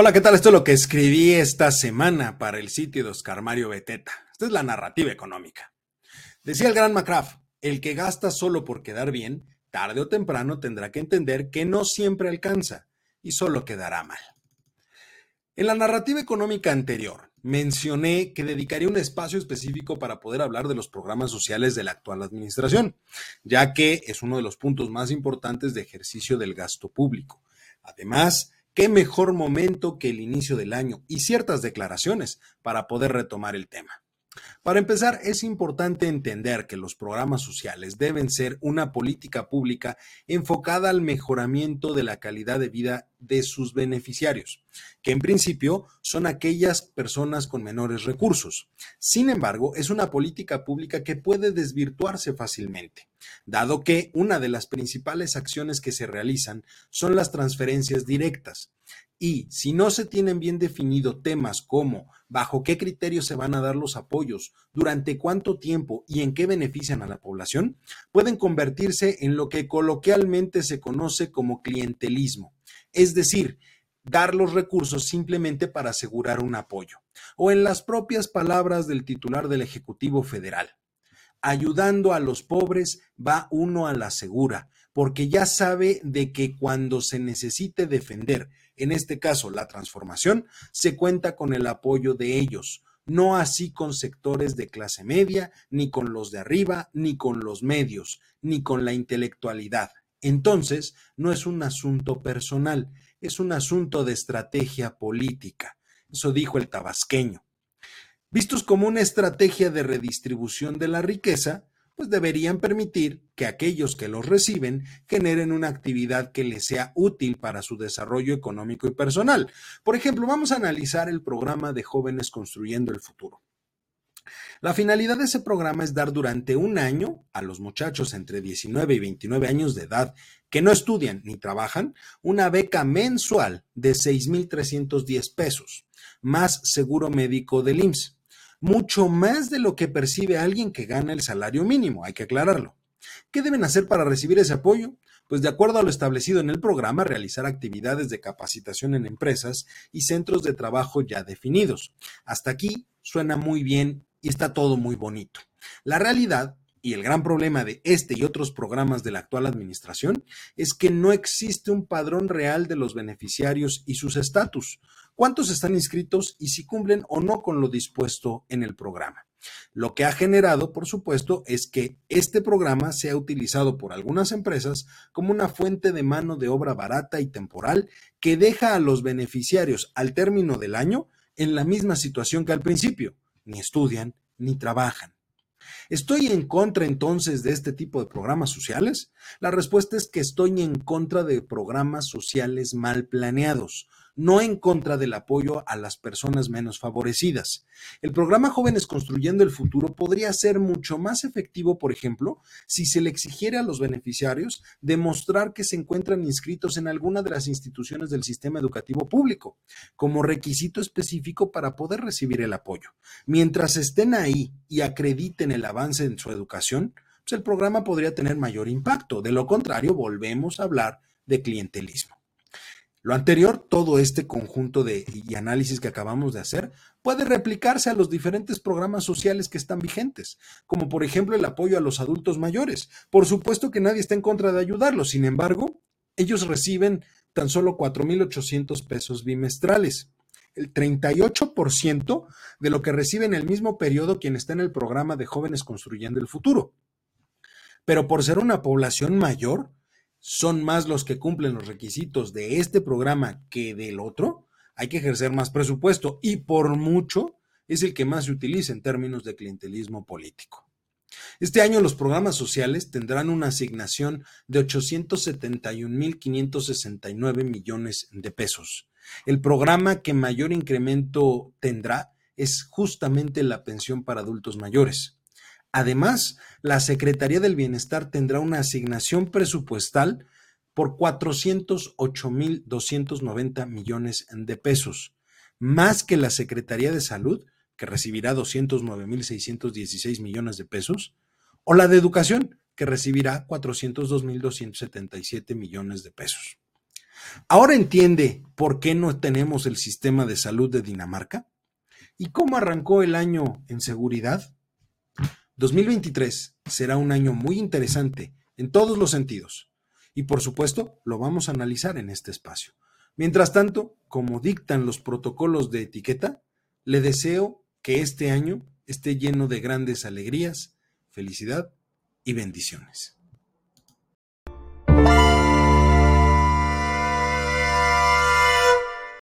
Hola, ¿qué tal? Esto es lo que escribí esta semana para el sitio de Oscar Mario Beteta. Esta es la narrativa económica. Decía el gran McCraft, el que gasta solo por quedar bien, tarde o temprano tendrá que entender que no siempre alcanza y solo quedará mal. En la narrativa económica anterior, mencioné que dedicaría un espacio específico para poder hablar de los programas sociales de la actual administración, ya que es uno de los puntos más importantes de ejercicio del gasto público. Además, qué mejor momento que el inicio del año y ciertas declaraciones para poder retomar el tema. Para empezar, es importante entender que los programas sociales deben ser una política pública enfocada al mejoramiento de la calidad de vida de sus beneficiarios, que en principio son aquellas personas con menores recursos. Sin embargo, es una política pública que puede desvirtuarse fácilmente, dado que una de las principales acciones que se realizan son las transferencias directas, y si no se tienen bien definido temas como bajo qué criterios se van a dar los apoyos, durante cuánto tiempo y en qué benefician a la población, pueden convertirse en lo que coloquialmente se conoce como clientelismo, es decir, dar los recursos simplemente para asegurar un apoyo, o en las propias palabras del titular del Ejecutivo Federal. Ayudando a los pobres va uno a la segura, porque ya sabe de que cuando se necesite defender en este caso la transformación, se cuenta con el apoyo de ellos, no así con sectores de clase media, ni con los de arriba, ni con los medios, ni con la intelectualidad. Entonces, no es un asunto personal, es un asunto de estrategia política. Eso dijo el tabasqueño. Vistos como una estrategia de redistribución de la riqueza, pues deberían permitir que aquellos que los reciben generen una actividad que les sea útil para su desarrollo económico y personal. Por ejemplo, vamos a analizar el programa de jóvenes construyendo el futuro. La finalidad de ese programa es dar durante un año a los muchachos entre 19 y 29 años de edad que no estudian ni trabajan una beca mensual de 6.310 pesos, más seguro médico del IMSS mucho más de lo que percibe alguien que gana el salario mínimo, hay que aclararlo. ¿Qué deben hacer para recibir ese apoyo? Pues de acuerdo a lo establecido en el programa, realizar actividades de capacitación en empresas y centros de trabajo ya definidos. Hasta aquí suena muy bien y está todo muy bonito. La realidad y el gran problema de este y otros programas de la actual administración es que no existe un padrón real de los beneficiarios y sus estatus, cuántos están inscritos y si cumplen o no con lo dispuesto en el programa. Lo que ha generado, por supuesto, es que este programa sea utilizado por algunas empresas como una fuente de mano de obra barata y temporal que deja a los beneficiarios al término del año en la misma situación que al principio, ni estudian ni trabajan. ¿Estoy en contra entonces de este tipo de programas sociales? La respuesta es que estoy en contra de programas sociales mal planeados, no en contra del apoyo a las personas menos favorecidas. El programa Jóvenes Construyendo el Futuro podría ser mucho más efectivo, por ejemplo, si se le exigiera a los beneficiarios demostrar que se encuentran inscritos en alguna de las instituciones del sistema educativo público, como requisito específico para poder recibir el apoyo. Mientras estén ahí y acrediten el avance en su educación, pues el programa podría tener mayor impacto. De lo contrario, volvemos a hablar de clientelismo. Lo anterior, todo este conjunto de y análisis que acabamos de hacer, puede replicarse a los diferentes programas sociales que están vigentes, como por ejemplo el apoyo a los adultos mayores. Por supuesto que nadie está en contra de ayudarlos, sin embargo, ellos reciben tan solo 4.800 pesos bimestrales. El 38% de lo que recibe en el mismo periodo quien está en el programa de jóvenes construyendo el futuro. Pero por ser una población mayor, son más los que cumplen los requisitos de este programa que del otro, hay que ejercer más presupuesto y por mucho es el que más se utiliza en términos de clientelismo político. Este año los programas sociales tendrán una asignación de 871.569 millones de pesos. El programa que mayor incremento tendrá es justamente la pensión para adultos mayores. Además, la Secretaría del Bienestar tendrá una asignación presupuestal por 408.290 millones de pesos, más que la Secretaría de Salud, que recibirá 209.616 millones de pesos, o la de Educación, que recibirá 402.277 millones de pesos. Ahora entiende por qué no tenemos el sistema de salud de Dinamarca? ¿Y cómo arrancó el año en seguridad? 2023 será un año muy interesante en todos los sentidos y por supuesto lo vamos a analizar en este espacio. Mientras tanto, como dictan los protocolos de etiqueta, le deseo que este año esté lleno de grandes alegrías, felicidad y bendiciones.